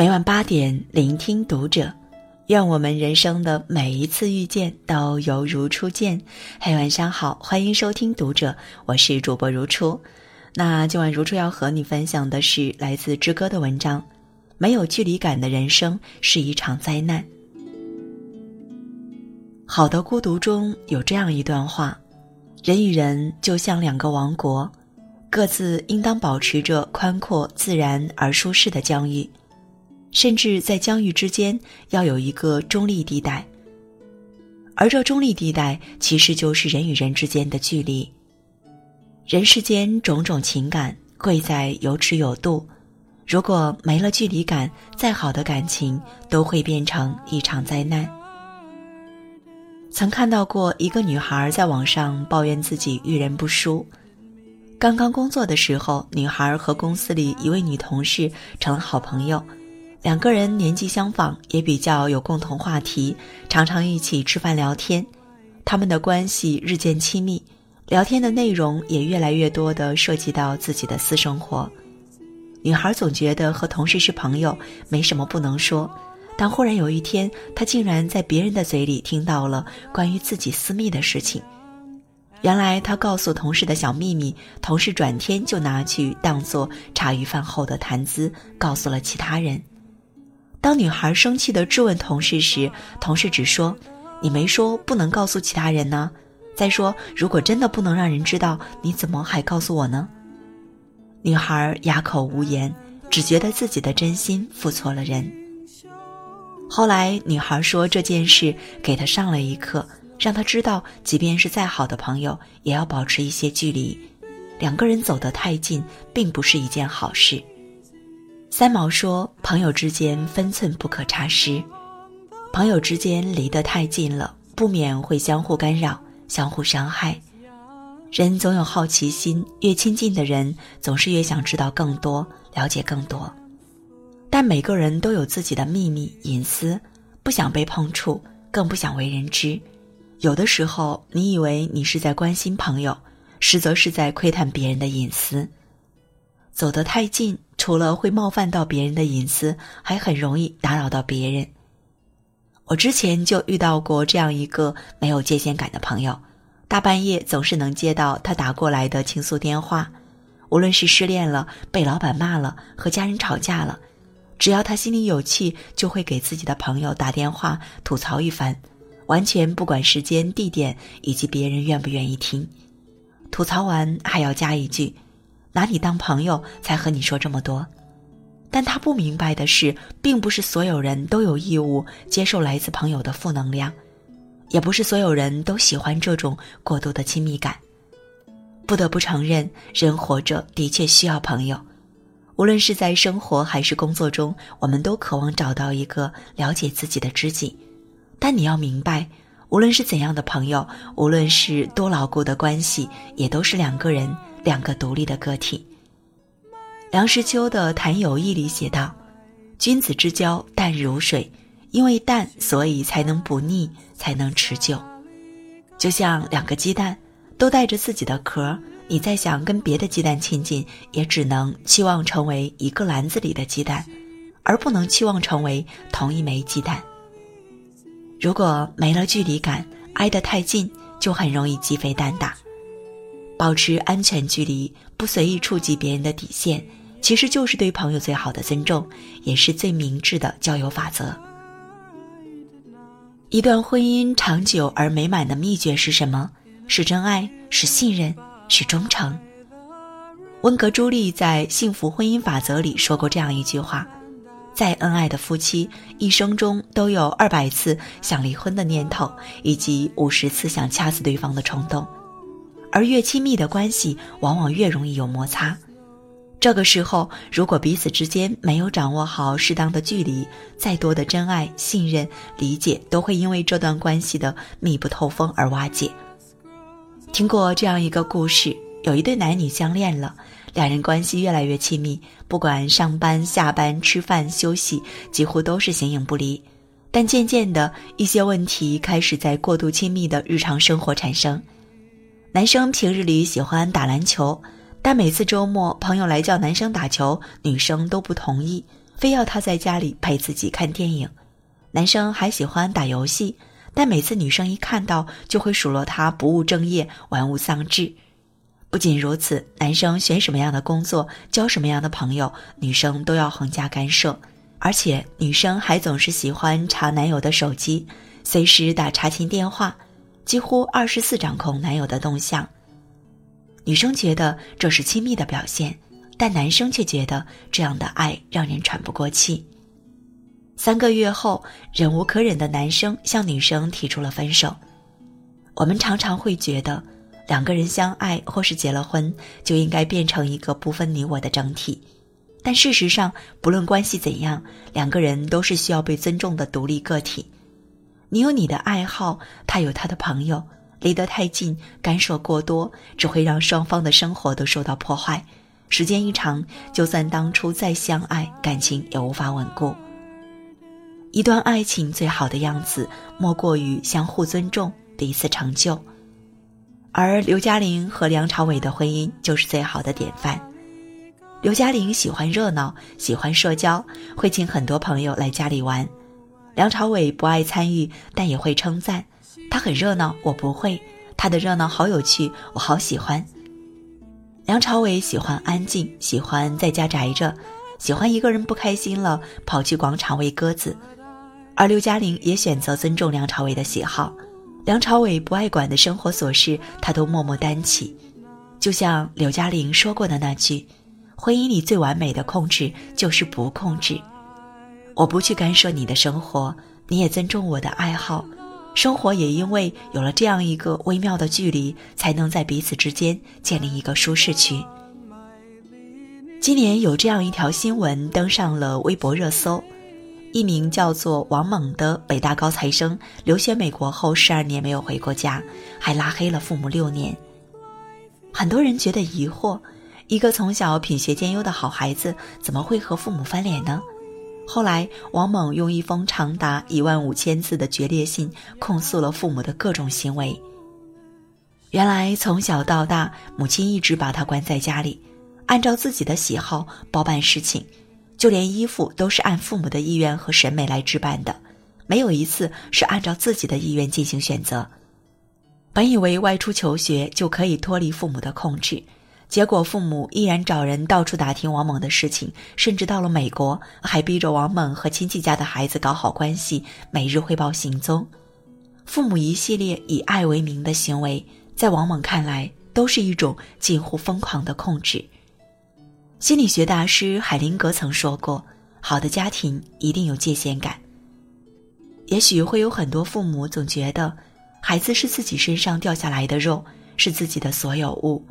每晚八点，聆听读者。愿我们人生的每一次遇见都犹如初见。嘿，晚上好，欢迎收听读者，我是主播如初。那今晚如初要和你分享的是来自之歌的文章。没有距离感的人生是一场灾难。好的孤独中有这样一段话：人与人就像两个王国，各自应当保持着宽阔、自然而舒适的疆域。甚至在疆域之间要有一个中立地带，而这中立地带其实就是人与人之间的距离。人世间种种情感贵在有尺有度，如果没了距离感，再好的感情都会变成一场灾难。曾看到过一个女孩在网上抱怨自己遇人不淑，刚刚工作的时候，女孩和公司里一位女同事成了好朋友。两个人年纪相仿，也比较有共同话题，常常一起吃饭聊天。他们的关系日渐亲密，聊天的内容也越来越多的涉及到自己的私生活。女孩总觉得和同事是朋友，没什么不能说。但忽然有一天，她竟然在别人的嘴里听到了关于自己私密的事情。原来她告诉同事的小秘密，同事转天就拿去当做茶余饭后的谈资，告诉了其他人。当女孩生气地质问同事时，同事只说：“你没说不能告诉其他人呢。再说，如果真的不能让人知道，你怎么还告诉我呢？”女孩哑口无言，只觉得自己的真心付错了人。后来，女孩说这件事给她上了一课，让她知道，即便是再好的朋友，也要保持一些距离。两个人走得太近，并不是一件好事。三毛说：“朋友之间分寸不可差失，朋友之间离得太近了，不免会相互干扰、相互伤害。人总有好奇心，越亲近的人，总是越想知道更多、了解更多。但每个人都有自己的秘密、隐私，不想被碰触，更不想为人知。有的时候，你以为你是在关心朋友，实则是在窥探别人的隐私。走得太近。”除了会冒犯到别人的隐私，还很容易打扰到别人。我之前就遇到过这样一个没有界限感的朋友，大半夜总是能接到他打过来的倾诉电话，无论是失恋了、被老板骂了、和家人吵架了，只要他心里有气，就会给自己的朋友打电话吐槽一番，完全不管时间、地点以及别人愿不愿意听。吐槽完还要加一句。拿你当朋友才和你说这么多，但他不明白的是，并不是所有人都有义务接受来自朋友的负能量，也不是所有人都喜欢这种过度的亲密感。不得不承认，人活着的确需要朋友，无论是在生活还是工作中，我们都渴望找到一个了解自己的知己。但你要明白，无论是怎样的朋友，无论是多牢固的关系，也都是两个人。两个独立的个体。梁实秋的《谈友谊》里写道：“君子之交淡如水，因为淡，所以才能不腻，才能持久。就像两个鸡蛋，都带着自己的壳，你再想跟别的鸡蛋亲近，也只能期望成为一个篮子里的鸡蛋，而不能期望成为同一枚鸡蛋。如果没了距离感，挨得太近，就很容易鸡飞蛋打。”保持安全距离，不随意触及别人的底线，其实就是对朋友最好的尊重，也是最明智的交友法则。一段婚姻长久而美满的秘诀是什么？是真爱，是信任，是忠诚。温格朱莉在《幸福婚姻法则》里说过这样一句话：再恩爱的夫妻，一生中都有二百次想离婚的念头，以及五十次想掐死对方的冲动。而越亲密的关系，往往越容易有摩擦。这个时候，如果彼此之间没有掌握好适当的距离，再多的真爱、信任、理解，都会因为这段关系的密不透风而瓦解。听过这样一个故事：有一对男女相恋了，两人关系越来越亲密，不管上班、下班、吃饭、休息，几乎都是形影不离。但渐渐的，一些问题开始在过度亲密的日常生活产生。男生平日里喜欢打篮球，但每次周末朋友来叫男生打球，女生都不同意，非要他在家里陪自己看电影。男生还喜欢打游戏，但每次女生一看到就会数落他不务正业、玩物丧志。不仅如此，男生选什么样的工作、交什么样的朋友，女生都要横加干涉。而且女生还总是喜欢查男友的手机，随时打查寝电话，几乎二十四掌控男友的动向。女生觉得这是亲密的表现，但男生却觉得这样的爱让人喘不过气。三个月后，忍无可忍的男生向女生提出了分手。我们常常会觉得，两个人相爱或是结了婚，就应该变成一个不分你我的整体。但事实上，不论关系怎样，两个人都是需要被尊重的独立个体。你有你的爱好，他有他的朋友，离得太近，干涉过多，只会让双方的生活都受到破坏。时间一长，就算当初再相爱，感情也无法稳固。一段爱情最好的样子，莫过于相互尊重、彼此成就。而刘嘉玲和梁朝伟的婚姻就是最好的典范。刘嘉玲喜欢热闹，喜欢社交，会请很多朋友来家里玩。梁朝伟不爱参与，但也会称赞他很热闹，我不会。他的热闹好有趣，我好喜欢。梁朝伟喜欢安静，喜欢在家宅着，喜欢一个人不开心了跑去广场喂鸽子。而刘嘉玲也选择尊重梁朝伟的喜好，梁朝伟不爱管的生活琐事，他都默默担起。就像刘嘉玲说过的那句：“婚姻里最完美的控制就是不控制。”我不去干涉你的生活，你也尊重我的爱好，生活也因为有了这样一个微妙的距离，才能在彼此之间建立一个舒适区。今年有这样一条新闻登上了微博热搜。一名叫做王猛的北大高材生留学美国后十二年没有回过家，还拉黑了父母六年。很多人觉得疑惑：一个从小品学兼优的好孩子，怎么会和父母翻脸呢？后来，王猛用一封长达一万五千字的决裂信控诉了父母的各种行为。原来从小到大，母亲一直把他关在家里，按照自己的喜好包办事情。就连衣服都是按父母的意愿和审美来置办的，没有一次是按照自己的意愿进行选择。本以为外出求学就可以脱离父母的控制，结果父母依然找人到处打听王猛的事情，甚至到了美国还逼着王猛和亲戚家的孩子搞好关系，每日汇报行踪。父母一系列以爱为名的行为，在王猛看来都是一种近乎疯狂的控制。心理学大师海灵格曾说过：“好的家庭一定有界限感。”也许会有很多父母总觉得，孩子是自己身上掉下来的肉，是自己的所有物，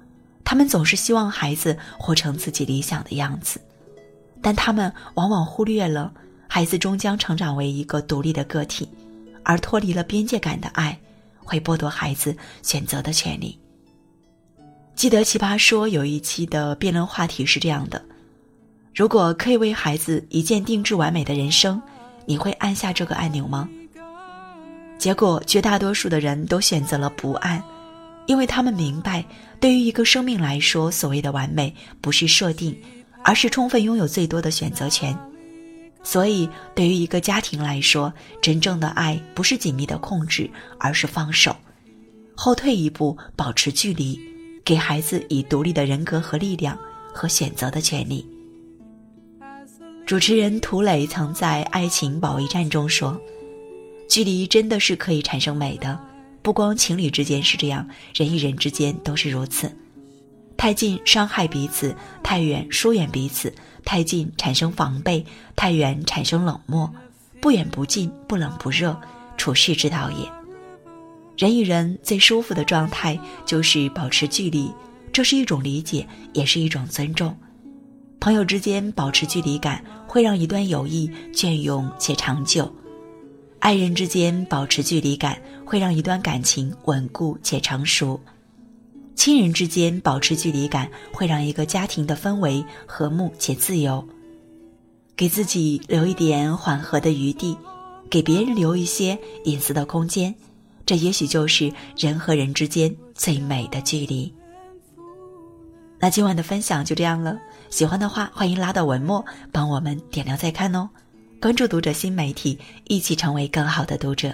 他们总是希望孩子活成自己理想的样子，但他们往往忽略了，孩子终将成长为一个独立的个体，而脱离了边界感的爱，会剥夺孩子选择的权利。记得《奇葩说》有一期的辩论话题是这样的：如果可以为孩子一键定制完美的人生，你会按下这个按钮吗？结果绝大多数的人都选择了不按，因为他们明白，对于一个生命来说，所谓的完美不是设定，而是充分拥有最多的选择权。所以，对于一个家庭来说，真正的爱不是紧密的控制，而是放手，后退一步，保持距离。给孩子以独立的人格和力量和选择的权利。主持人涂磊曾在《爱情保卫战》中说：“距离真的是可以产生美的，不光情侣之间是这样，人与人之间都是如此。太近伤害彼此，太远疏远彼此；太近产生防备，太远产生冷漠。不远不近，不冷不热，处世之道也。”人与人最舒服的状态就是保持距离，这是一种理解，也是一种尊重。朋友之间保持距离感，会让一段友谊隽永且长久；爱人之间保持距离感，会让一段感情稳固且成熟。亲人之间保持距离感会让一个家庭的氛围和睦且自由。给自己留一点缓和的余地给别人留一些隐私的空间这也许就是人和人之间最美的距离。那今晚的分享就这样了。喜欢的话欢迎拉到文末帮我们点亮再看哦。关注读者新媒体一起成为更好的读者。